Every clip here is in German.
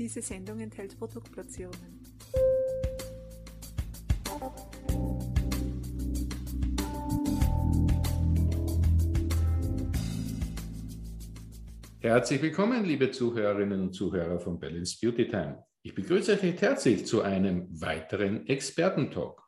Diese Sendung enthält Produktplatzierungen. Herzlich willkommen, liebe Zuhörerinnen und Zuhörer von Balance Beauty Time. Ich begrüße euch recht herzlich zu einem weiteren Expertentalk.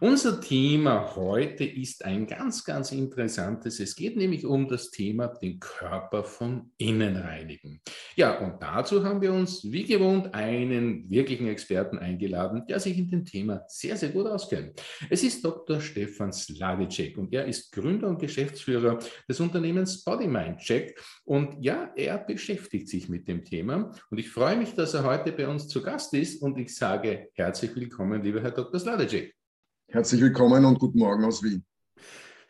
Unser Thema heute ist ein ganz, ganz interessantes. Es geht nämlich um das Thema den Körper von innen reinigen. Ja, und dazu haben wir uns wie gewohnt einen wirklichen Experten eingeladen, der sich in dem Thema sehr, sehr gut auskennt. Es ist Dr. Stefan Sladicek und er ist Gründer und Geschäftsführer des Unternehmens Body Mind Check. Und ja, er beschäftigt sich mit dem Thema. Und ich freue mich, dass er heute bei uns zu zu Gast ist und ich sage herzlich willkommen, lieber Herr Dr. Sladecek. Herzlich willkommen und guten Morgen aus Wien.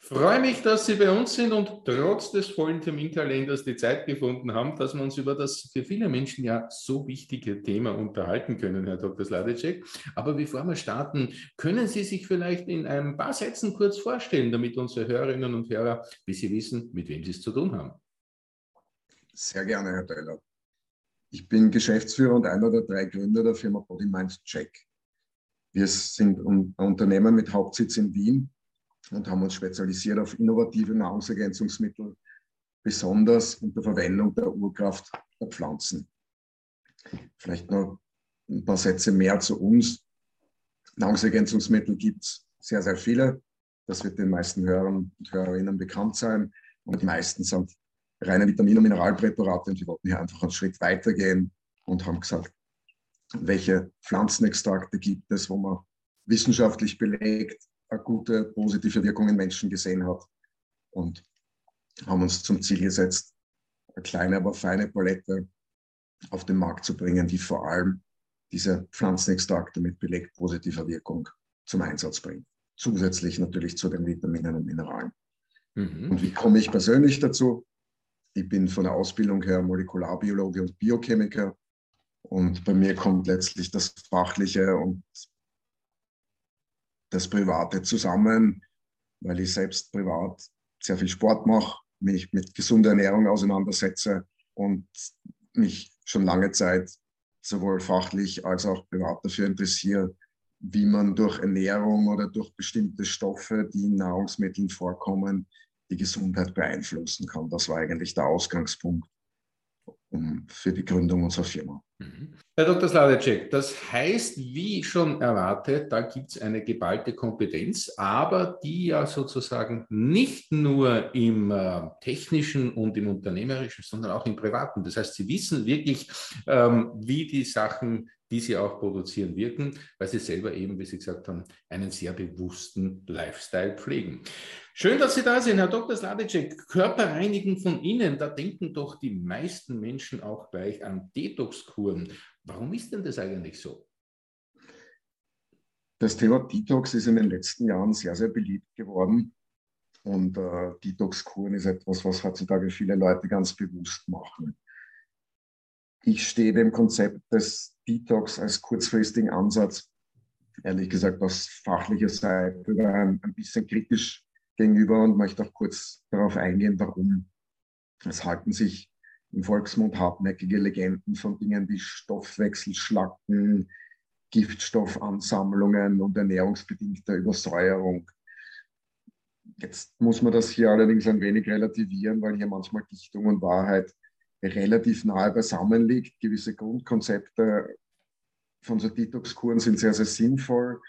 Freue mich, dass Sie bei uns sind und trotz des vollen Terminkalenders die Zeit gefunden haben, dass wir uns über das für viele Menschen ja so wichtige Thema unterhalten können, Herr Dr. Sladecek. Aber bevor wir starten, können Sie sich vielleicht in ein paar Sätzen kurz vorstellen, damit unsere Hörerinnen und Hörer, wie Sie wissen, mit wem Sie es zu tun haben. Sehr gerne, Herr Teller. Ich bin Geschäftsführer und einer der drei Gründer der Firma Body Mind Check. Wir sind ein Unternehmen mit Hauptsitz in Wien und haben uns spezialisiert auf innovative Nahrungsergänzungsmittel, besonders unter Verwendung der Urkraft der Pflanzen. Vielleicht noch ein paar Sätze mehr zu uns. Nahrungsergänzungsmittel gibt es sehr, sehr viele. Das wird den meisten Hörern und Hörerinnen bekannt sein. Und die meisten sind reine Vitamin- und Mineralpräparate und wir wollten hier einfach einen Schritt weitergehen und haben gesagt, welche Pflanzenextrakte gibt es, wo man wissenschaftlich belegt eine gute positive Wirkung in Menschen gesehen hat und haben uns zum Ziel gesetzt, eine kleine, aber feine Palette auf den Markt zu bringen, die vor allem diese Pflanzenextrakte mit belegt positiver Wirkung zum Einsatz bringt. Zusätzlich natürlich zu den Vitaminen und Mineralen. Mhm. Und wie komme ich persönlich dazu? Ich bin von der Ausbildung her Molekularbiologe und Biochemiker. Und bei mir kommt letztlich das Fachliche und das Private zusammen, weil ich selbst privat sehr viel Sport mache, mich mit gesunder Ernährung auseinandersetze und mich schon lange Zeit sowohl fachlich als auch privat dafür interessiere, wie man durch Ernährung oder durch bestimmte Stoffe, die in Nahrungsmitteln vorkommen, die Gesundheit beeinflussen kann. Das war eigentlich der Ausgangspunkt für die Gründung unserer Firma. Mhm. Herr Dr. Sladecek, das heißt, wie schon erwartet, da gibt es eine geballte Kompetenz, aber die ja sozusagen nicht nur im äh, technischen und im unternehmerischen, sondern auch im privaten. Das heißt, Sie wissen wirklich, ähm, wie die Sachen die sie auch produzieren, wirken, weil sie selber eben, wie Sie gesagt haben, einen sehr bewussten Lifestyle pflegen. Schön, dass Sie da sind, Herr Dr. Sladicek. Körperreinigen von innen, da denken doch die meisten Menschen auch gleich an Detox-Kuren. Warum ist denn das eigentlich so? Das Thema Detox ist in den letzten Jahren sehr, sehr beliebt geworden. Und äh, Detox-Kuren ist etwas, was heutzutage viele Leute ganz bewusst machen. Ich stehe dem Konzept des Detox als kurzfristigen Ansatz, ehrlich gesagt, aus fachlicher Seite ein, ein bisschen kritisch gegenüber und möchte auch kurz darauf eingehen, warum. Es halten sich im Volksmund hartnäckige Legenden von Dingen wie Stoffwechselschlacken, Giftstoffansammlungen und ernährungsbedingter Übersäuerung. Jetzt muss man das hier allerdings ein wenig relativieren, weil hier manchmal Dichtung und Wahrheit relativ nahe beisammen liegt. Gewisse Grundkonzepte von so Detox-Kuren sind sehr, sehr sinnvoll.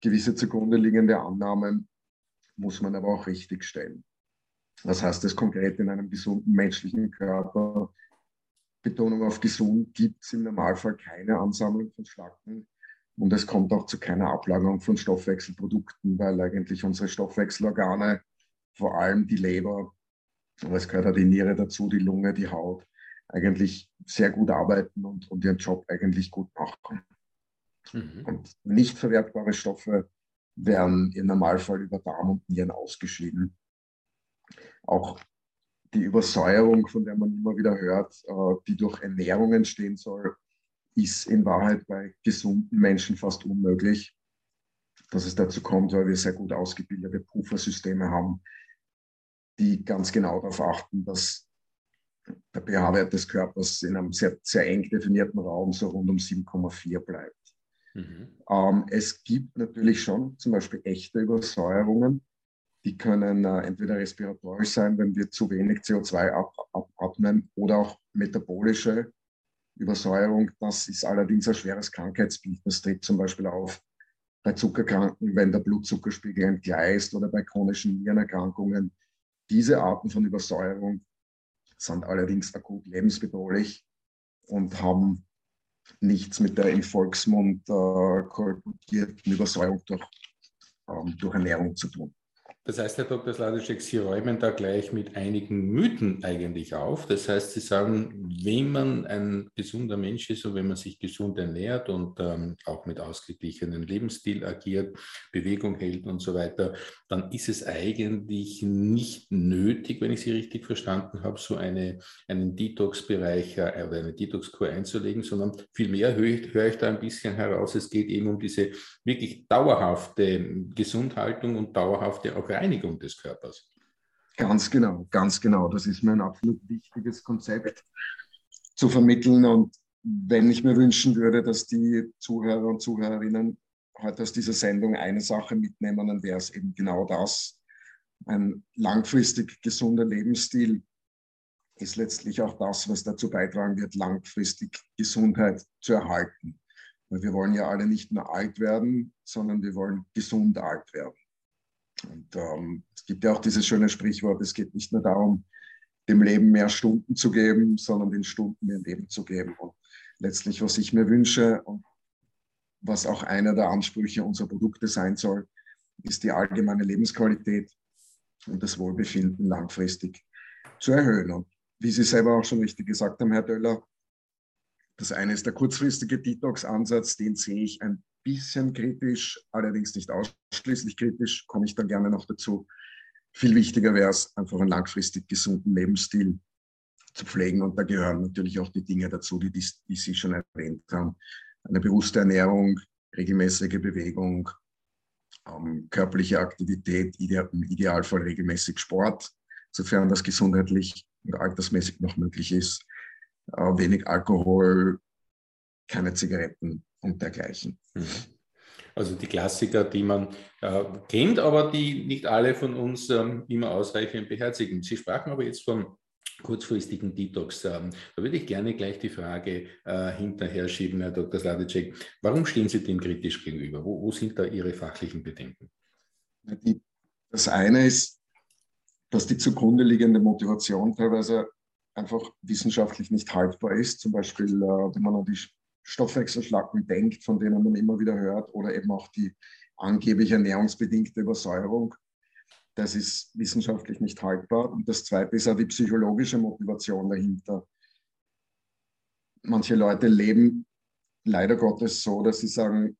Gewisse zugrunde liegende Annahmen muss man aber auch richtig stellen. Was heißt das konkret in einem gesunden menschlichen Körper? Betonung auf gesund gibt es im Normalfall keine Ansammlung von Schlacken und es kommt auch zu keiner Ablagerung von Stoffwechselprodukten, weil eigentlich unsere Stoffwechselorgane, vor allem die Leber, aber es gehört auch die Niere dazu, die Lunge, die Haut, eigentlich sehr gut arbeiten und, und ihren Job eigentlich gut machen. Mhm. Und nicht verwertbare Stoffe werden im Normalfall über Darm und Nieren ausgeschieden. Auch die Übersäuerung, von der man immer wieder hört, äh, die durch Ernährung entstehen soll, ist in Wahrheit bei gesunden Menschen fast unmöglich. Dass es dazu kommt, weil wir sehr gut ausgebildete Puffersysteme haben, die ganz genau darauf achten, dass der pH-Wert des Körpers in einem sehr, sehr eng definierten Raum so rund um 7,4 bleibt. Mhm. Ähm, es gibt natürlich schon zum Beispiel echte Übersäuerungen, die können äh, entweder respiratorisch sein, wenn wir zu wenig CO2 ab, abatmen, oder auch metabolische Übersäuerung. Das ist allerdings ein schweres Krankheitsbild. Das tritt zum Beispiel auf bei Zuckerkranken, wenn der Blutzuckerspiegel entgleist oder bei chronischen Nierenerkrankungen. Diese Arten von Übersäuerung sind allerdings akut lebensbedrohlich und haben nichts mit der im Volksmund äh, kolportierten Übersäuerung durch, ähm, durch Ernährung zu tun. Das heißt, Herr Dr. Sladeczek, Sie räumen da gleich mit einigen Mythen eigentlich auf. Das heißt, Sie sagen, wenn man ein gesunder Mensch ist und wenn man sich gesund ernährt und ähm, auch mit ausgeglichenem Lebensstil agiert, Bewegung hält und so weiter, dann ist es eigentlich nicht nötig, wenn ich Sie richtig verstanden habe, so eine, einen Detox-Bereich äh, oder eine Detox-Kur einzulegen, sondern vielmehr höre ich, höre ich da ein bisschen heraus, es geht eben um diese wirklich dauerhafte Gesundhaltung und dauerhafte auch Reinigung des Körpers. Ganz genau, ganz genau. Das ist mir ein absolut wichtiges Konzept zu vermitteln. Und wenn ich mir wünschen würde, dass die Zuhörer und Zuhörerinnen heute aus dieser Sendung eine Sache mitnehmen, dann wäre es eben genau das. Ein langfristig gesunder Lebensstil ist letztlich auch das, was dazu beitragen wird, langfristig Gesundheit zu erhalten. Weil wir wollen ja alle nicht nur alt werden, sondern wir wollen gesund alt werden. Und ähm, es gibt ja auch dieses schöne Sprichwort, es geht nicht nur darum, dem Leben mehr Stunden zu geben, sondern den Stunden mehr Leben zu geben. Und letztlich, was ich mir wünsche und was auch einer der Ansprüche unserer Produkte sein soll, ist die allgemeine Lebensqualität und das Wohlbefinden langfristig zu erhöhen. Und wie Sie selber auch schon richtig gesagt haben, Herr Döller, das eine ist der kurzfristige Detox-Ansatz, den sehe ich ein bisschen kritisch, allerdings nicht ausschließlich kritisch, komme ich dann gerne noch dazu. Viel wichtiger wäre es, einfach einen langfristig gesunden Lebensstil zu pflegen. Und da gehören natürlich auch die Dinge dazu, die, die, die Sie schon erwähnt haben. Eine bewusste Ernährung, regelmäßige Bewegung, ähm, körperliche Aktivität, ide im Idealfall regelmäßig Sport, sofern das gesundheitlich und altersmäßig noch möglich ist. Äh, wenig Alkohol, keine Zigaretten und dergleichen. Mhm. Also die Klassiker, die man äh, kennt, aber die nicht alle von uns ähm, immer ausreichend beherzigen. Sie sprachen aber jetzt vom kurzfristigen Detox. Ähm, da würde ich gerne gleich die Frage äh, hinterher schieben, Herr Dr. Sladicek. Warum stehen Sie dem kritisch gegenüber? Wo, wo sind da Ihre fachlichen Bedenken? Das eine ist, dass die zugrunde liegende Motivation teilweise einfach wissenschaftlich nicht haltbar ist. Zum Beispiel, äh, wenn man an die Stoffwechselschlacken denkt, von denen man immer wieder hört, oder eben auch die angeblich ernährungsbedingte Übersäuerung. Das ist wissenschaftlich nicht haltbar. Und das Zweite ist auch die psychologische Motivation dahinter. Manche Leute leben leider Gottes so, dass sie sagen,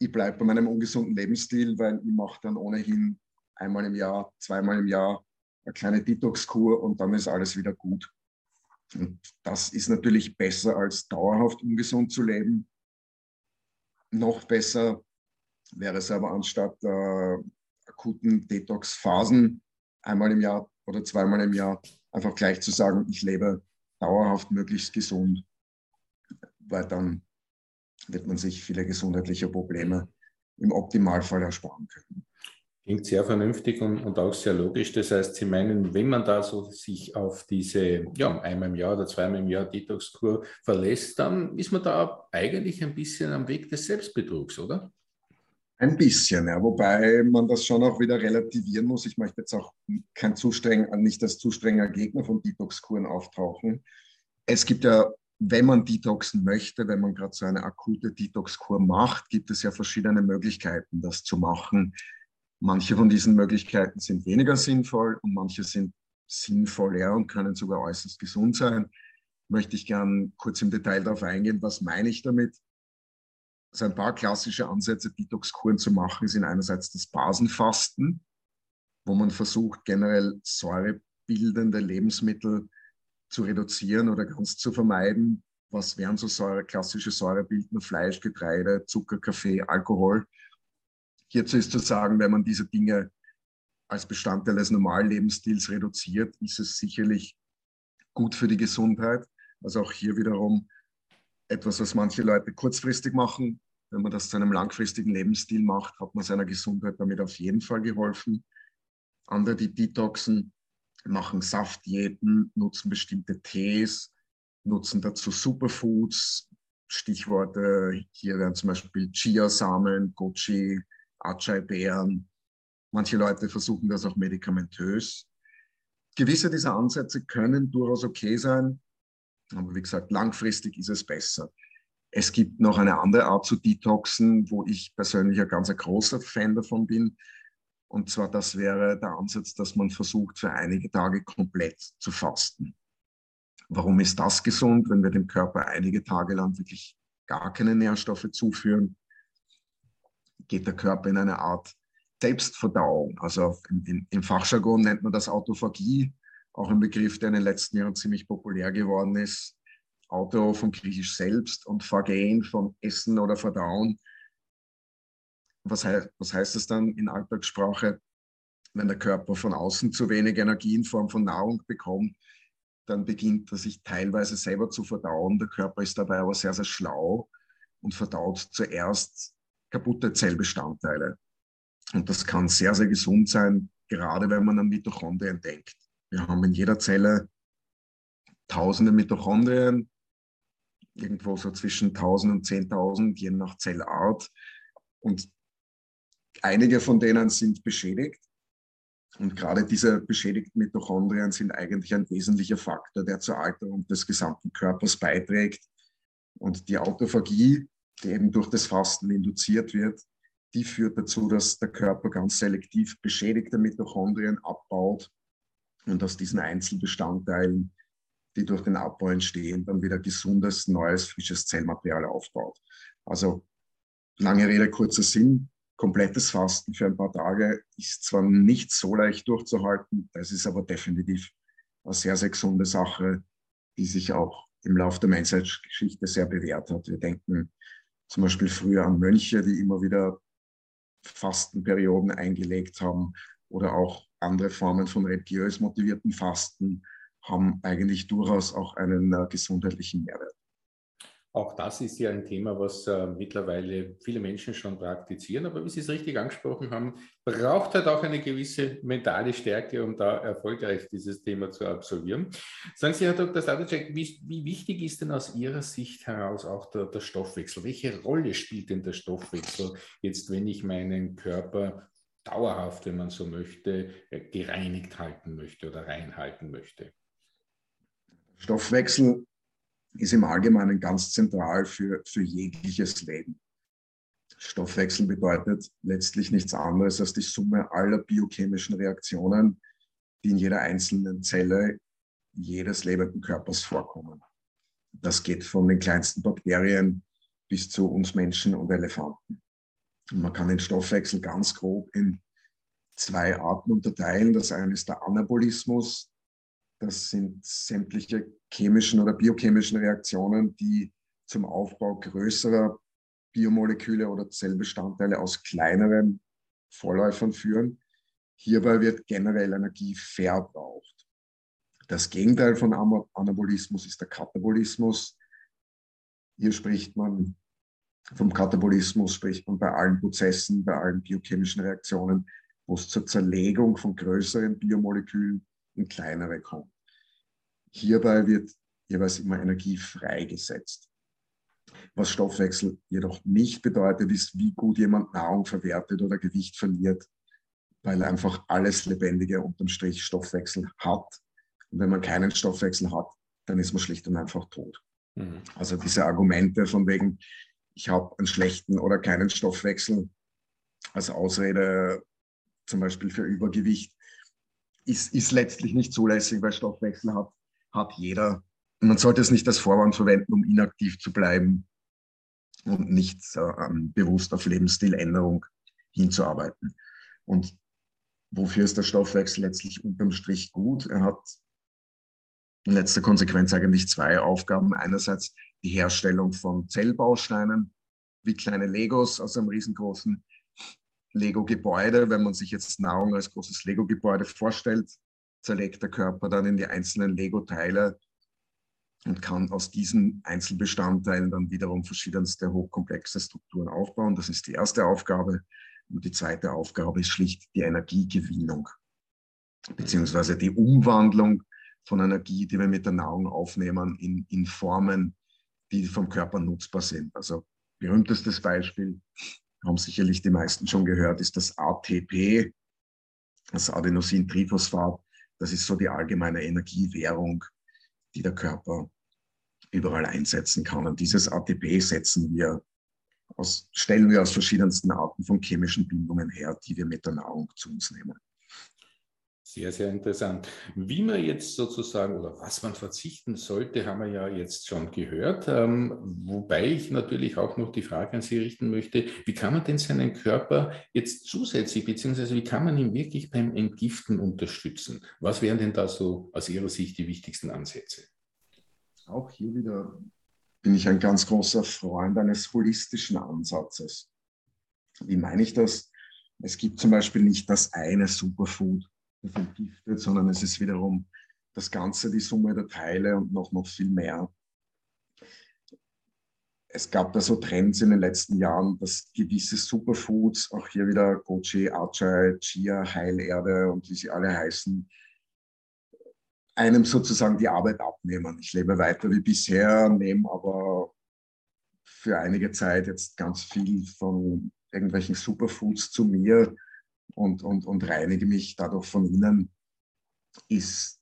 ich bleibe bei meinem ungesunden Lebensstil, weil ich mache dann ohnehin einmal im Jahr, zweimal im Jahr eine kleine Detox-Kur und dann ist alles wieder gut. Und das ist natürlich besser, als dauerhaft ungesund zu leben. Noch besser wäre es aber anstatt äh, akuten Detox-Phasen einmal im Jahr oder zweimal im Jahr einfach gleich zu sagen, ich lebe dauerhaft möglichst gesund, weil dann wird man sich viele gesundheitliche Probleme im Optimalfall ersparen können. Klingt sehr vernünftig und, und, auch sehr logisch. Das heißt, Sie meinen, wenn man da so sich auf diese ja, einmal im Jahr oder zweimal im Jahr Detox-Kur verlässt, dann ist man da eigentlich ein bisschen am Weg des Selbstbetrugs, oder? Ein bisschen, ja. Wobei man das schon auch wieder relativieren muss. Ich möchte jetzt auch kein zu streng, nicht als zu strenger Gegner von Detox-Kuren auftauchen. Es gibt ja, wenn man detoxen möchte, wenn man gerade so eine akute Detox-Kur macht, gibt es ja verschiedene Möglichkeiten, das zu machen Manche von diesen Möglichkeiten sind weniger sinnvoll und manche sind sinnvoller und können sogar äußerst gesund sein. Möchte ich gern kurz im Detail darauf eingehen, was meine ich damit? Also ein paar klassische Ansätze, Detox-Kuren zu machen, sind einerseits das Basenfasten, wo man versucht, generell säurebildende Lebensmittel zu reduzieren oder ganz zu vermeiden. Was wären so Säure, klassische säurebildende Fleisch, Getreide, Zucker, Kaffee, Alkohol? Hierzu ist zu sagen, wenn man diese Dinge als Bestandteil des normalen Lebensstils reduziert, ist es sicherlich gut für die Gesundheit. Also auch hier wiederum etwas, was manche Leute kurzfristig machen. Wenn man das zu einem langfristigen Lebensstil macht, hat man seiner Gesundheit damit auf jeden Fall geholfen. Andere, die detoxen, machen Saftdiäten, nutzen bestimmte Tees, nutzen dazu Superfoods. Stichworte hier wären zum Beispiel Chiasamen, Goji, Acai-Beeren. Manche Leute versuchen das auch medikamentös. Gewisse dieser Ansätze können durchaus okay sein, aber wie gesagt, langfristig ist es besser. Es gibt noch eine andere Art zu detoxen, wo ich persönlich ein ganz großer Fan davon bin. Und zwar, das wäre der Ansatz, dass man versucht, für einige Tage komplett zu fasten. Warum ist das gesund, wenn wir dem Körper einige Tage lang wirklich gar keine Nährstoffe zuführen? Geht der Körper in eine Art Selbstverdauung. Also im, im Fachjargon nennt man das Autophagie, auch ein Begriff, der in den letzten Jahren ziemlich populär geworden ist. Auto von Griechisch selbst und Phagein von Essen oder Verdauen. Was, heißt, was heißt das dann in Alltagssprache? Wenn der Körper von außen zu wenig Energie in Form von Nahrung bekommt, dann beginnt er sich teilweise selber zu verdauen. Der Körper ist dabei aber sehr, sehr schlau und verdaut zuerst kaputte Zellbestandteile. Und das kann sehr, sehr gesund sein, gerade wenn man an Mitochondrien denkt. Wir haben in jeder Zelle tausende Mitochondrien, irgendwo so zwischen 1000 und 10.000, je nach Zellart. Und einige von denen sind beschädigt. Und gerade diese beschädigten Mitochondrien sind eigentlich ein wesentlicher Faktor, der zur Alterung des gesamten Körpers beiträgt. Und die Autophagie, die eben durch das Fasten induziert wird, die führt dazu, dass der Körper ganz selektiv beschädigte Mitochondrien abbaut und aus diesen Einzelbestandteilen, die durch den Abbau entstehen, dann wieder gesundes, neues, frisches Zellmaterial aufbaut. Also lange Rede, kurzer Sinn. Komplettes Fasten für ein paar Tage ist zwar nicht so leicht durchzuhalten, das ist aber definitiv eine sehr, sehr gesunde Sache, die sich auch im Laufe der Menschheitsgeschichte sehr bewährt hat. Wir denken zum Beispiel früher an Mönche, die immer wieder Fastenperioden eingelegt haben oder auch andere Formen von religiös motivierten Fasten haben eigentlich durchaus auch einen äh, gesundheitlichen Mehrwert. Auch das ist ja ein Thema, was äh, mittlerweile viele Menschen schon praktizieren. Aber wie Sie es richtig angesprochen haben, braucht halt auch eine gewisse mentale Stärke, um da erfolgreich dieses Thema zu absolvieren. Sagen Sie, Herr Dr. Sladacek, wie, wie, wichtig ist denn aus Ihrer Sicht heraus auch der, der Stoffwechsel? Welche Rolle spielt denn der Stoffwechsel jetzt, wenn ich meinen Körper dauerhaft, wenn man so möchte, äh, gereinigt halten möchte oder reinhalten möchte? Stoffwechsel ist im Allgemeinen ganz zentral für, für jegliches Leben. Stoffwechsel bedeutet letztlich nichts anderes als die Summe aller biochemischen Reaktionen, die in jeder einzelnen Zelle jedes lebenden Körpers vorkommen. Das geht von den kleinsten Bakterien bis zu uns Menschen und Elefanten. Und man kann den Stoffwechsel ganz grob in zwei Arten unterteilen. Das eine ist der Anabolismus. Das sind sämtliche chemischen oder biochemischen Reaktionen, die zum Aufbau größerer Biomoleküle oder Zellbestandteile aus kleineren Vorläufern führen. Hierbei wird generell Energie verbraucht. Das Gegenteil von Anabolismus ist der Katabolismus. Hier spricht man vom Katabolismus, spricht man bei allen Prozessen, bei allen biochemischen Reaktionen, wo es zur Zerlegung von größeren Biomolekülen in kleinere kommt. Hierbei wird jeweils immer Energie freigesetzt. Was Stoffwechsel jedoch nicht bedeutet, ist, wie gut jemand Nahrung verwertet oder Gewicht verliert, weil einfach alles Lebendige unterm Strich Stoffwechsel hat. Und wenn man keinen Stoffwechsel hat, dann ist man schlicht und einfach tot. Mhm. Also diese Argumente von wegen, ich habe einen schlechten oder keinen Stoffwechsel als Ausrede zum Beispiel für Übergewicht, ist, ist letztlich nicht zulässig, weil Stoffwechsel hat, hat jeder. Man sollte es nicht als Vorwand verwenden, um inaktiv zu bleiben und nicht äh, bewusst auf Lebensstiländerung hinzuarbeiten. Und wofür ist der Stoffwechsel letztlich unterm Strich gut? Er hat in letzter Konsequenz eigentlich zwei Aufgaben. Einerseits die Herstellung von Zellbausteinen, wie kleine Legos aus einem riesengroßen Lego-Gebäude. Wenn man sich jetzt Nahrung als großes Lego-Gebäude vorstellt, zerlegt der Körper dann in die einzelnen Lego-Teile und kann aus diesen Einzelbestandteilen dann wiederum verschiedenste hochkomplexe Strukturen aufbauen. Das ist die erste Aufgabe. Und die zweite Aufgabe ist schlicht die Energiegewinnung, beziehungsweise die Umwandlung von Energie, die wir mit der Nahrung aufnehmen, in, in Formen, die vom Körper nutzbar sind. Also berühmtestes Beispiel, haben sicherlich die meisten schon gehört, ist das ATP, das Adenosintriphosphat. Das ist so die allgemeine Energiewährung, die der Körper überall einsetzen kann. Und dieses ATP setzen wir aus, stellen wir aus verschiedensten Arten von chemischen Bindungen her, die wir mit der Nahrung zu uns nehmen. Sehr, sehr interessant. Wie man jetzt sozusagen oder was man verzichten sollte, haben wir ja jetzt schon gehört. Ähm, wobei ich natürlich auch noch die Frage an Sie richten möchte, wie kann man denn seinen Körper jetzt zusätzlich, beziehungsweise wie kann man ihn wirklich beim Entgiften unterstützen? Was wären denn da so aus Ihrer Sicht die wichtigsten Ansätze? Auch hier wieder bin ich ein ganz großer Freund eines holistischen Ansatzes. Wie meine ich das? Es gibt zum Beispiel nicht das eine Superfood, das entgiftet, sondern es ist wiederum das Ganze, die Summe der Teile und noch, noch viel mehr. Es gab da so Trends in den letzten Jahren, dass gewisse Superfoods, auch hier wieder Goji, Ajay, Chia, Heilerde und wie sie alle heißen, einem sozusagen die Arbeit abnehmen. Ich lebe weiter wie bisher, nehme aber für einige Zeit jetzt ganz viel von irgendwelchen Superfoods zu mir und, und, und reinige mich dadurch von innen. Ist,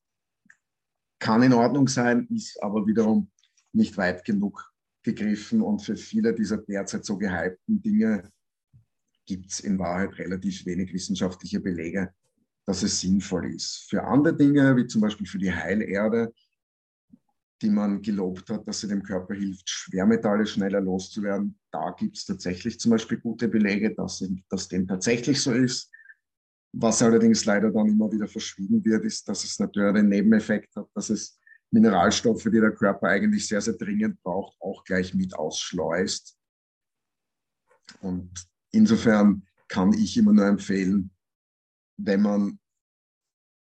kann in Ordnung sein, ist aber wiederum nicht weit genug gegriffen und für viele dieser derzeit so gehypten Dinge gibt es in Wahrheit relativ wenig wissenschaftliche Belege, dass es sinnvoll ist. Für andere Dinge, wie zum Beispiel für die Heilerde, die man gelobt hat, dass sie dem Körper hilft, Schwermetalle schneller loszuwerden, da gibt es tatsächlich zum Beispiel gute Belege, dass, dass dem tatsächlich so ist. Was allerdings leider dann immer wieder verschwiegen wird, ist, dass es natürlich einen Nebeneffekt hat, dass es Mineralstoffe, die der Körper eigentlich sehr, sehr dringend braucht, auch gleich mit ausschleust. Und insofern kann ich immer nur empfehlen, wenn man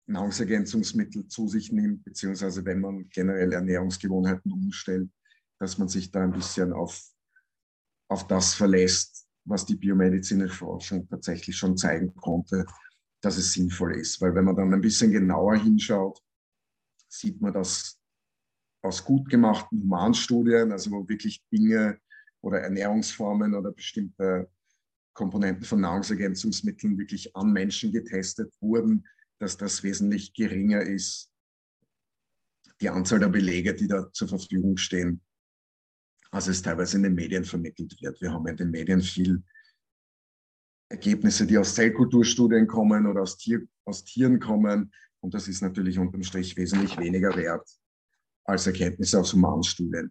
Nahrungsergänzungsmittel zu sich nimmt, beziehungsweise wenn man generell Ernährungsgewohnheiten umstellt, dass man sich da ein bisschen auf, auf das verlässt, was die biomedizinische Forschung tatsächlich schon zeigen konnte, dass es sinnvoll ist. Weil wenn man dann ein bisschen genauer hinschaut, sieht man das aus gut gemachten Humanstudien, also wo wirklich Dinge oder Ernährungsformen oder bestimmte Komponenten von Nahrungsergänzungsmitteln wirklich an Menschen getestet wurden, dass das wesentlich geringer ist, die Anzahl der Belege, die da zur Verfügung stehen, als es teilweise in den Medien vermittelt wird. Wir haben in den Medien viel Ergebnisse, die aus Zellkulturstudien kommen oder aus, Tier, aus Tieren kommen. Und das ist natürlich unterm Strich wesentlich weniger wert als Erkenntnisse aus Humanstudien.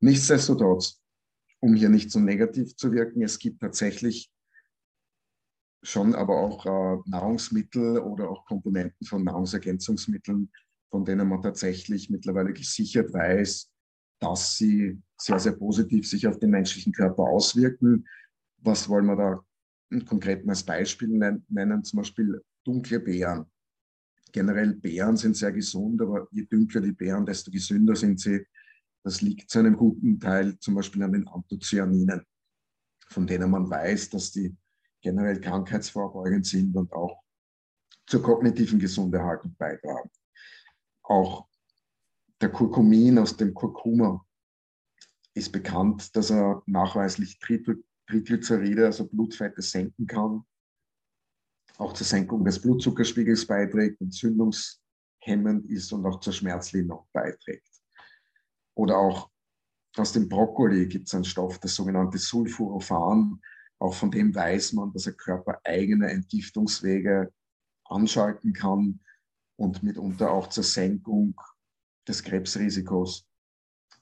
Nichtsdestotrotz, um hier nicht so negativ zu wirken, es gibt tatsächlich schon aber auch äh, Nahrungsmittel oder auch Komponenten von Nahrungsergänzungsmitteln, von denen man tatsächlich mittlerweile gesichert weiß, dass sie sehr, sehr positiv sich auf den menschlichen Körper auswirken. Was wollen wir da konkret als Beispiel nennen? Zum Beispiel dunkle Beeren. Generell Beeren sind sehr gesund, aber je dunkler die Beeren, desto gesünder sind sie. Das liegt zu einem guten Teil zum Beispiel an den Anthocyaninen, von denen man weiß, dass die generell krankheitsvorbeugend sind und auch zur kognitiven Gesunderhaltung beitragen. Auch der Kurkumin aus dem Kurkuma ist bekannt, dass er nachweislich Triglyceride, also Blutfette, senken kann, auch zur Senkung des Blutzuckerspiegels beiträgt, entzündungshemmend ist und auch zur Schmerzlinderung beiträgt. Oder auch aus dem Brokkoli gibt es einen Stoff, das sogenannte Sulforophan, auch von dem weiß man, dass der Körper eigene Entgiftungswege anschalten kann und mitunter auch zur Senkung des Krebsrisikos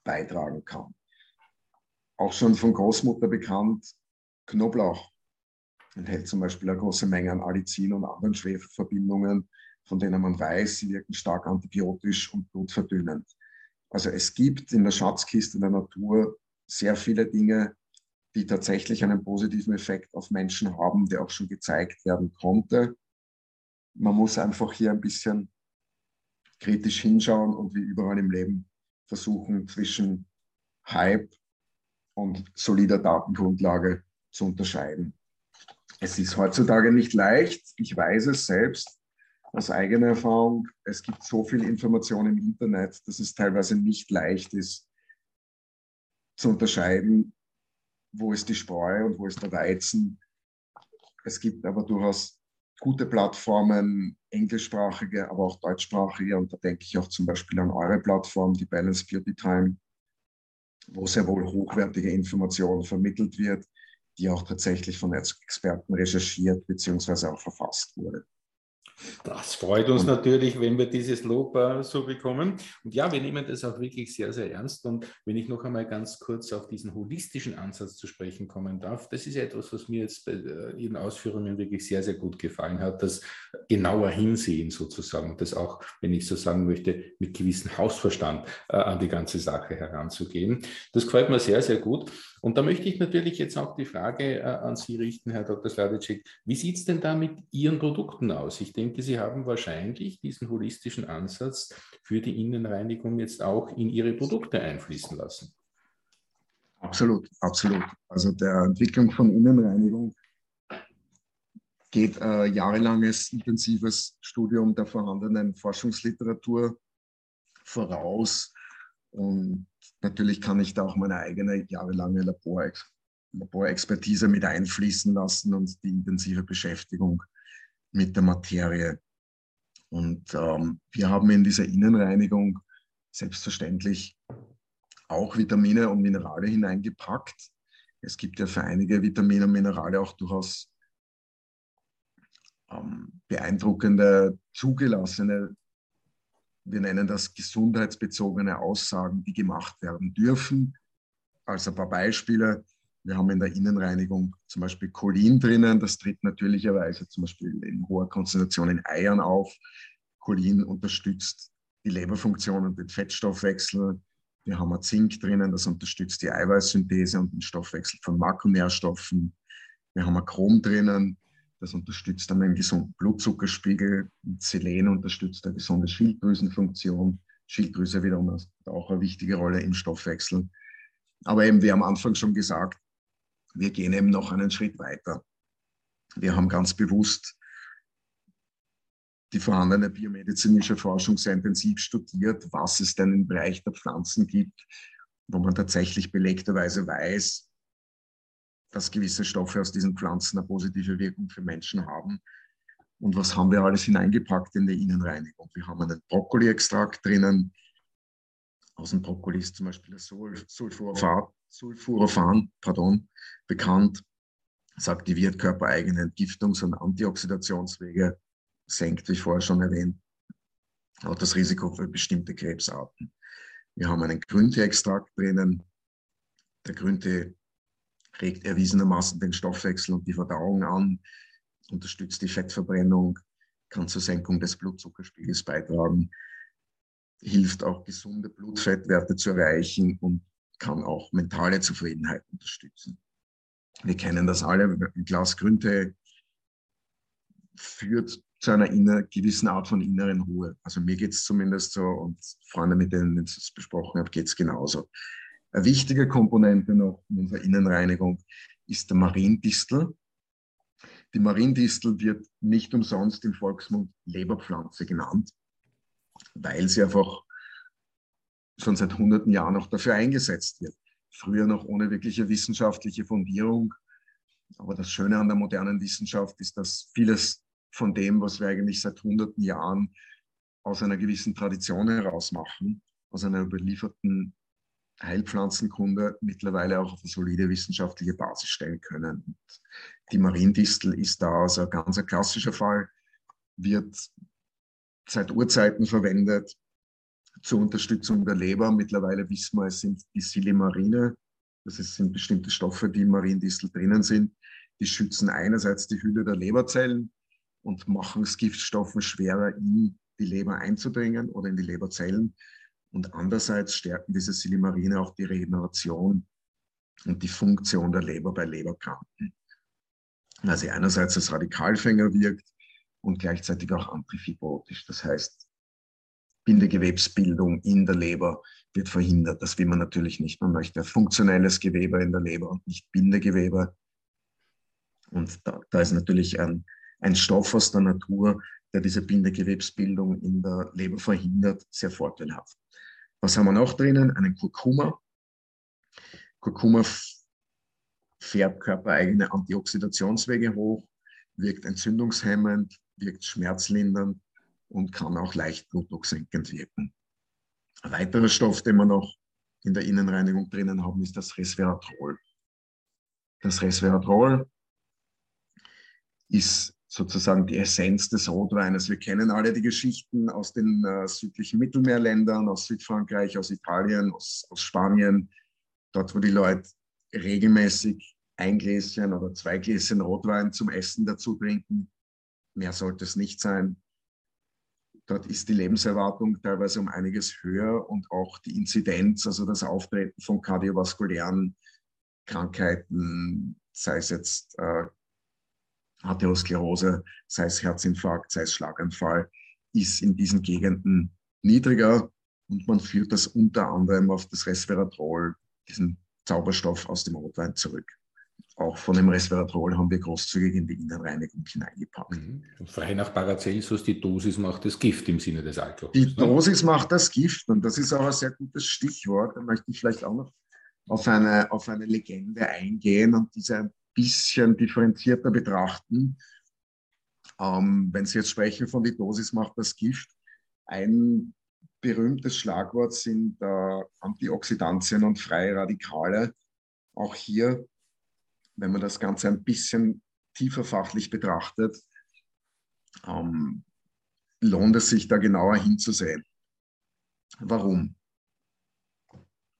beitragen kann. Auch schon von Großmutter bekannt, Knoblauch enthält zum Beispiel eine große Menge an Allicin und anderen Schwefelverbindungen, von denen man weiß, sie wirken stark antibiotisch und blutverdünnend. Also es gibt in der Schatzkiste der Natur sehr viele Dinge, die tatsächlich einen positiven Effekt auf Menschen haben, der auch schon gezeigt werden konnte. Man muss einfach hier ein bisschen kritisch hinschauen und wie überall im Leben versuchen zwischen Hype und solider Datengrundlage zu unterscheiden. Es ist heutzutage nicht leicht, ich weiß es selbst aus eigener Erfahrung. Es gibt so viel Information im Internet, dass es teilweise nicht leicht ist zu unterscheiden, wo ist die Spreu und wo ist der Weizen. Es gibt aber durchaus gute Plattformen, englischsprachige, aber auch deutschsprachige. Und da denke ich auch zum Beispiel an eure Plattform, die Balance Beauty Time, wo sehr wohl hochwertige Informationen vermittelt wird, die auch tatsächlich von Experten recherchiert bzw. auch verfasst wurde. Das freut uns natürlich, wenn wir dieses Lob äh, so bekommen. Und ja, wir nehmen das auch wirklich sehr, sehr ernst. Und wenn ich noch einmal ganz kurz auf diesen holistischen Ansatz zu sprechen kommen darf, das ist etwas, was mir jetzt bei äh, Ihren Ausführungen wirklich sehr, sehr gut gefallen hat. Das genauer Hinsehen sozusagen, das auch, wenn ich so sagen möchte, mit gewissem Hausverstand äh, an die ganze Sache heranzugehen. Das gefällt mir sehr, sehr gut. Und da möchte ich natürlich jetzt auch die Frage äh, an Sie richten, Herr Dr. Sladicek. Wie sieht es denn da mit Ihren Produkten aus? Ich denke, Sie haben wahrscheinlich diesen holistischen Ansatz für die Innenreinigung jetzt auch in Ihre Produkte einfließen lassen. Absolut, absolut. Also der Entwicklung von Innenreinigung geht äh, jahrelanges intensives Studium der vorhandenen Forschungsliteratur voraus. Und natürlich kann ich da auch meine eigene jahrelange Laborex Laborexpertise mit einfließen lassen und die intensive Beschäftigung mit der Materie. Und ähm, wir haben in dieser Innenreinigung selbstverständlich auch Vitamine und Minerale hineingepackt. Es gibt ja für einige Vitamine und Minerale auch durchaus ähm, beeindruckende, zugelassene wir nennen das gesundheitsbezogene Aussagen, die gemacht werden dürfen. Also ein paar Beispiele. Wir haben in der Innenreinigung zum Beispiel Cholin drinnen. Das tritt natürlicherweise zum Beispiel in hoher Konzentration in Eiern auf. Cholin unterstützt die Leberfunktion und den Fettstoffwechsel. Wir haben Zink drinnen, das unterstützt die Eiweißsynthese und den Stoffwechsel von Makronährstoffen. Wir haben Chrom drinnen, das unterstützt dann einen gesunden Blutzuckerspiegel. Selen unterstützt eine gesunde Schilddrüsenfunktion. Schilddrüse wiederum hat auch eine wichtige Rolle im Stoffwechsel. Aber eben, wie am Anfang schon gesagt, wir gehen eben noch einen Schritt weiter. Wir haben ganz bewusst die vorhandene biomedizinische Forschung sehr intensiv studiert, was es denn im Bereich der Pflanzen gibt, wo man tatsächlich belegterweise weiß, dass gewisse Stoffe aus diesen Pflanzen eine positive Wirkung für Menschen haben. Und was haben wir alles hineingepackt in die Innenreinigung? Wir haben einen Brokkoli-Extrakt drinnen. Aus dem Brokkoli ist zum Beispiel das Sulforaphan, Sulforaphan pardon, bekannt. Es aktiviert körpereigene Entgiftungs- und Antioxidationswege, senkt, wie vorher schon erwähnt, auch das Risiko für bestimmte Krebsarten. Wir haben einen Grüntee-Extrakt drinnen. Der Grüntee regt erwiesenermaßen den Stoffwechsel und die Verdauung an, unterstützt die Fettverbrennung, kann zur Senkung des Blutzuckerspiegels beitragen, hilft auch gesunde Blutfettwerte zu erreichen und kann auch mentale Zufriedenheit unterstützen. Wir kennen das alle, ein Glas Grüntee führt zu einer inner, gewissen Art von inneren Ruhe. Also mir geht es zumindest so und Freunde, mit denen ich es besprochen habe, geht es genauso. Eine wichtige Komponente noch in unserer Innenreinigung ist der Mariendistel. Die Mariendistel wird nicht umsonst im Volksmund Leberpflanze genannt, weil sie einfach schon seit hunderten Jahren auch dafür eingesetzt wird. Früher noch ohne wirkliche wissenschaftliche Fundierung. Aber das Schöne an der modernen Wissenschaft ist, dass vieles von dem, was wir eigentlich seit hunderten Jahren aus einer gewissen Tradition heraus machen, aus einer überlieferten Heilpflanzenkunde mittlerweile auch auf eine solide wissenschaftliche Basis stellen können. Und die Mariendistel ist da also ein ganz klassischer Fall, wird seit Urzeiten verwendet zur Unterstützung der Leber. Mittlerweile wissen wir, es sind die Silimarine, das sind bestimmte Stoffe, die im Mariendistel drinnen sind. Die schützen einerseits die Hülle der Leberzellen und machen es Giftstoffen schwerer in die Leber einzudringen oder in die Leberzellen. Und andererseits stärken diese Silimarine auch die Regeneration und die Funktion der Leber bei Leberkranken. Weil sie einerseits als Radikalfänger wirkt und gleichzeitig auch antifibrotisch. Das heißt, Bindegewebsbildung in der Leber wird verhindert. Das will man natürlich nicht. Man möchte funktionelles Gewebe in der Leber und nicht Bindegewebe. Und da, da ist natürlich ein, ein Stoff aus der Natur, der diese Bindegewebsbildung in der Leber verhindert, sehr vorteilhaft. Was haben wir noch drinnen? Einen Kurkuma. Kurkuma fährt körpereigene Antioxidationswege hoch, wirkt entzündungshemmend, wirkt schmerzlindernd und kann auch leicht blutdrucksenkend wirken. Ein weiterer Stoff, den wir noch in der Innenreinigung drinnen haben, ist das Resveratrol. Das Resveratrol ist sozusagen die Essenz des Rotweines. Wir kennen alle die Geschichten aus den äh, südlichen Mittelmeerländern, aus Südfrankreich, aus Italien, aus, aus Spanien, dort wo die Leute regelmäßig ein Gläschen oder zwei Gläschen Rotwein zum Essen dazu trinken. Mehr sollte es nicht sein. Dort ist die Lebenserwartung teilweise um einiges höher und auch die Inzidenz, also das Auftreten von kardiovaskulären Krankheiten, sei es jetzt äh, Arteriosklerose, sei es Herzinfarkt, sei es Schlaganfall, ist in diesen Gegenden niedriger und man führt das unter anderem auf das Resveratrol, diesen Zauberstoff aus dem Rotwein zurück. Auch von dem Resveratrol haben wir großzügig in die Innenreinigung hineingepackt. Mhm. Und frei nach Paracelsus, die Dosis macht das Gift im Sinne des Alkohols. Die ne? Dosis macht das Gift und das ist auch ein sehr gutes Stichwort. Da möchte ich vielleicht auch noch auf eine, auf eine Legende eingehen und diese ein bisschen differenzierter betrachten. Ähm, wenn Sie jetzt sprechen von die Dosis macht das Gift, ein berühmtes Schlagwort sind äh, Antioxidantien und freie Radikale. Auch hier, wenn man das Ganze ein bisschen tiefer fachlich betrachtet, ähm, lohnt es sich da genauer hinzusehen. Warum?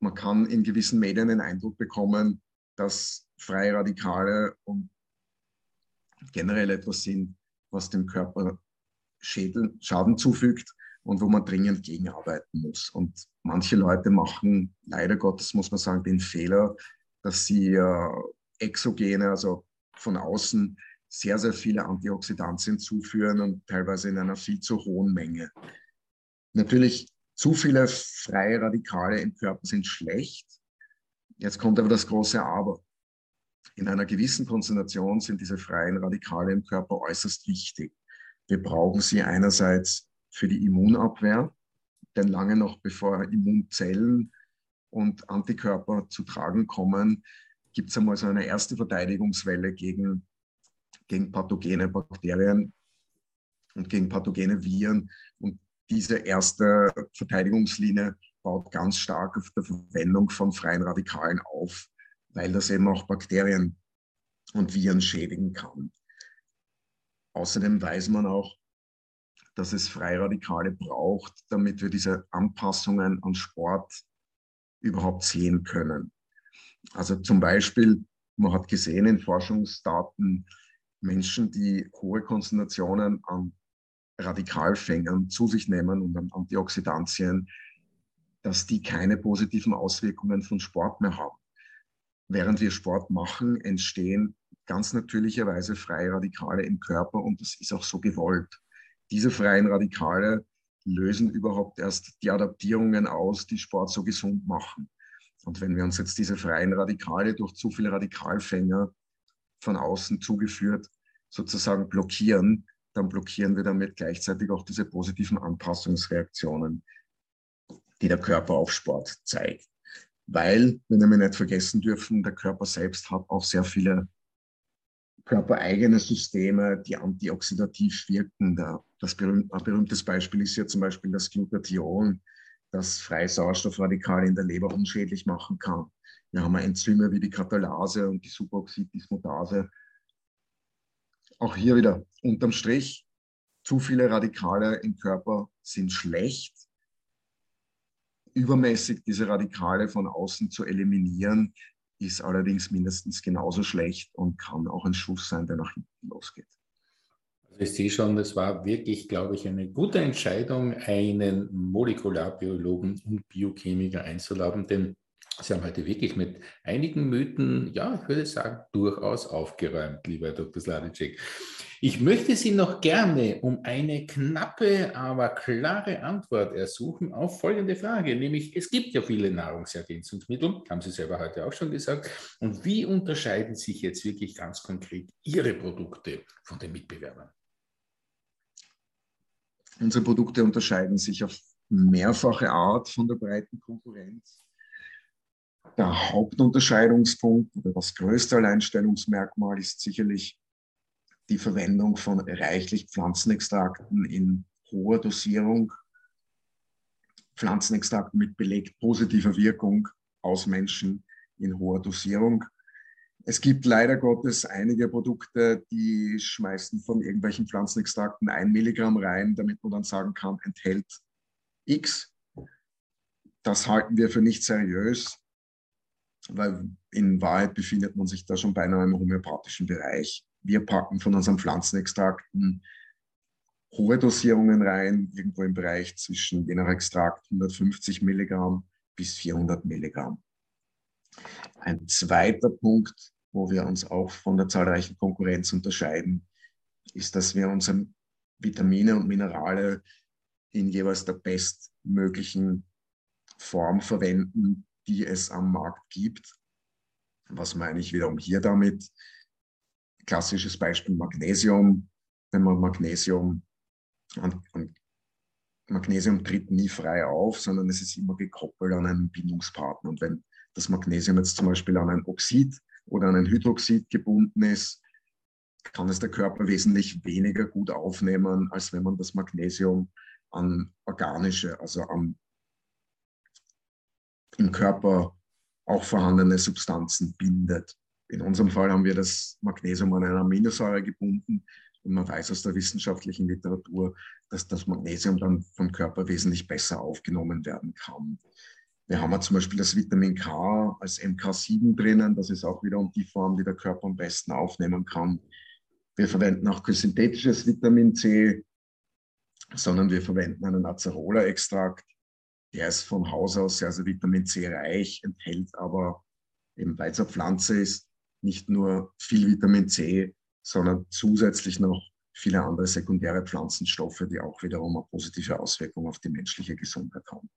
Man kann in gewissen Medien den Eindruck bekommen, dass freie Radikale und generell etwas sind, was dem Körper Schädel, Schaden zufügt und wo man dringend gegenarbeiten muss. Und manche Leute machen, leider Gottes muss man sagen, den Fehler, dass sie äh, exogene, also von außen, sehr, sehr viele Antioxidantien zuführen und teilweise in einer viel zu hohen Menge. Natürlich, zu viele freie Radikale im Körper sind schlecht. Jetzt kommt aber das große Aber. In einer gewissen Konzentration sind diese freien Radikale im Körper äußerst wichtig. Wir brauchen sie einerseits für die Immunabwehr, denn lange noch bevor Immunzellen und Antikörper zu tragen kommen, gibt es einmal so eine erste Verteidigungswelle gegen, gegen pathogene Bakterien und gegen pathogene Viren. Und diese erste Verteidigungslinie baut ganz stark auf der Verwendung von freien Radikalen auf, weil das eben auch Bakterien und Viren schädigen kann. Außerdem weiß man auch, dass es Freiradikale braucht, damit wir diese Anpassungen an Sport überhaupt sehen können. Also zum Beispiel, man hat gesehen in Forschungsdaten, Menschen, die hohe Konzentrationen an Radikalfängern zu sich nehmen und an Antioxidantien, dass die keine positiven Auswirkungen von Sport mehr haben. Während wir Sport machen, entstehen ganz natürlicherweise freie Radikale im Körper und das ist auch so gewollt diese freien Radikale lösen überhaupt erst die Adaptierungen aus, die Sport so gesund machen. Und wenn wir uns jetzt diese freien Radikale durch zu viele Radikalfänger von außen zugeführt sozusagen blockieren, dann blockieren wir damit gleichzeitig auch diese positiven Anpassungsreaktionen, die der Körper auf Sport zeigt. Weil, wenn wir nicht vergessen dürfen, der Körper selbst hat auch sehr viele körpereigene Systeme, die antioxidativ wirken. Das berühmt, ein berühmtes Beispiel ist ja zum Beispiel das Glutathion, das freie Sauerstoffradikale in der Leber unschädlich machen kann. Wir haben Enzyme wie die Katalase und die Superoxiddismutase. Auch hier wieder unterm Strich, zu viele Radikale im Körper sind schlecht. Übermäßig diese Radikale von außen zu eliminieren, ist allerdings mindestens genauso schlecht und kann auch ein Schuss sein, der nach hinten ich sehe schon, das war wirklich, glaube ich, eine gute Entscheidung, einen Molekularbiologen und Biochemiker einzuladen, denn Sie haben heute wirklich mit einigen Mythen, ja, ich würde sagen, durchaus aufgeräumt, lieber Herr Dr. Sladicek. Ich möchte Sie noch gerne um eine knappe, aber klare Antwort ersuchen auf folgende Frage, nämlich es gibt ja viele Nahrungsergänzungsmittel, haben Sie selber heute auch schon gesagt. Und wie unterscheiden sich jetzt wirklich ganz konkret Ihre Produkte von den Mitbewerbern? Unsere Produkte unterscheiden sich auf mehrfache Art von der breiten Konkurrenz der Hauptunterscheidungspunkt oder das größte Alleinstellungsmerkmal ist sicherlich die Verwendung von reichlich Pflanzenextrakten in hoher Dosierung. Pflanzenextrakten mit belegt positiver Wirkung aus Menschen in hoher Dosierung. Es gibt leider Gottes einige Produkte, die schmeißen von irgendwelchen Pflanzenextrakten ein Milligramm rein, damit man dann sagen kann, enthält X. Das halten wir für nicht seriös weil in Wahrheit befindet man sich da schon beinahe im homöopathischen Bereich. Wir packen von unseren Pflanzenextrakten hohe Dosierungen rein, irgendwo im Bereich zwischen je nach Extrakt 150 Milligramm bis 400 Milligramm. Ein zweiter Punkt, wo wir uns auch von der zahlreichen Konkurrenz unterscheiden, ist, dass wir unsere Vitamine und Minerale in jeweils der bestmöglichen Form verwenden, die es am Markt gibt. Was meine ich wiederum hier damit? Klassisches Beispiel Magnesium. Wenn man Magnesium, an Magnesium tritt nie frei auf, sondern es ist immer gekoppelt an einen Bindungspartner. Und wenn das Magnesium jetzt zum Beispiel an ein Oxid oder an ein Hydroxid gebunden ist, kann es der Körper wesentlich weniger gut aufnehmen, als wenn man das Magnesium an organische, also an im Körper auch vorhandene Substanzen bindet. In unserem Fall haben wir das Magnesium an einer Aminosäure gebunden und man weiß aus der wissenschaftlichen Literatur, dass das Magnesium dann vom Körper wesentlich besser aufgenommen werden kann. Wir haben zum Beispiel das Vitamin K als MK7 drinnen. Das ist auch wiederum die Form, die der Körper am besten aufnehmen kann. Wir verwenden auch kein synthetisches Vitamin C, sondern wir verwenden einen Acerola-Extrakt. Der ist von Haus aus sehr, sehr Vitamin C reich, enthält aber eben weil es eine Pflanze ist, nicht nur viel Vitamin C, sondern zusätzlich noch viele andere sekundäre Pflanzenstoffe, die auch wiederum eine positive Auswirkung auf die menschliche Gesundheit haben.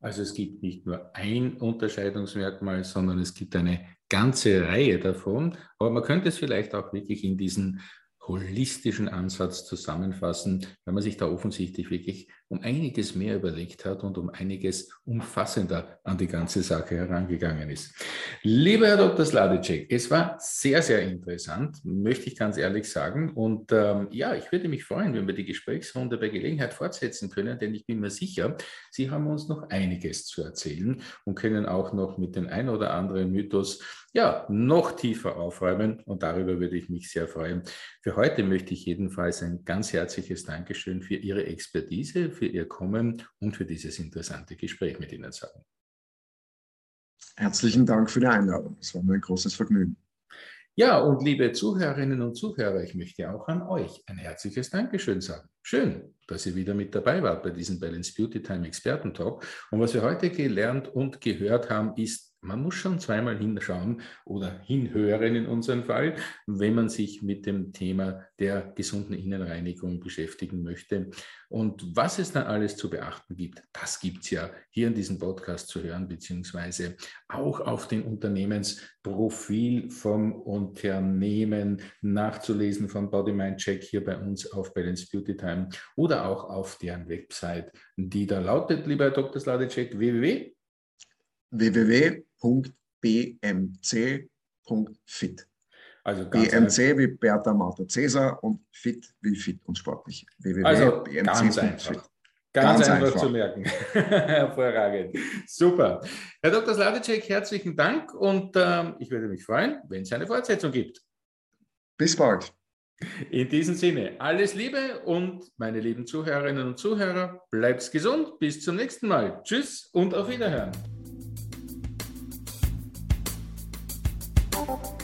Also es gibt nicht nur ein Unterscheidungsmerkmal, sondern es gibt eine ganze Reihe davon. Aber man könnte es vielleicht auch wirklich in diesen holistischen Ansatz zusammenfassen, weil man sich da offensichtlich wirklich um einiges mehr überlegt hat und um einiges umfassender an die ganze Sache herangegangen ist. Lieber Herr Dr. Sladicek, es war sehr, sehr interessant, möchte ich ganz ehrlich sagen. Und ähm, ja, ich würde mich freuen, wenn wir die Gesprächsrunde bei Gelegenheit fortsetzen können, denn ich bin mir sicher, Sie haben uns noch einiges zu erzählen und können auch noch mit den ein oder anderen Mythos ja, noch tiefer aufräumen und darüber würde ich mich sehr freuen. Für heute möchte ich jedenfalls ein ganz herzliches Dankeschön für Ihre Expertise, für Ihr Kommen und für dieses interessante Gespräch mit Ihnen sagen. Herzlichen Dank für die Einladung. Es war mir ein großes Vergnügen. Ja, und liebe Zuhörerinnen und Zuhörer, ich möchte auch an euch ein herzliches Dankeschön sagen. Schön, dass ihr wieder mit dabei wart bei diesem Balance Beauty Time Experten Talk. Und was wir heute gelernt und gehört haben, ist, man muss schon zweimal hinschauen oder hinhören in unserem Fall, wenn man sich mit dem Thema der gesunden Innenreinigung beschäftigen möchte. Und was es dann alles zu beachten gibt, das gibt es ja hier in diesem Podcast zu hören, beziehungsweise auch auf dem Unternehmensprofil vom Unternehmen nachzulesen von Body Mind Check hier bei uns auf Balance Beauty Time oder auch auf deren Website, die da lautet, lieber Dr. Sladecek, www www.bmc.fit. Also BMC wie Bertha Martha Cäsar und fit wie fit und sportlich. www.bmc.fit. Also ganz einfach. Ganz, ganz einfach, einfach, zu merken. Hervorragend. Super. Herr Dr. Sladicek, herzlichen Dank und ähm, ich würde mich freuen, wenn es eine Fortsetzung gibt. Bis bald. In diesem Sinne, alles Liebe und meine lieben Zuhörerinnen und Zuhörer, bleibt gesund. Bis zum nächsten Mal. Tschüss und auf Wiederhören. love.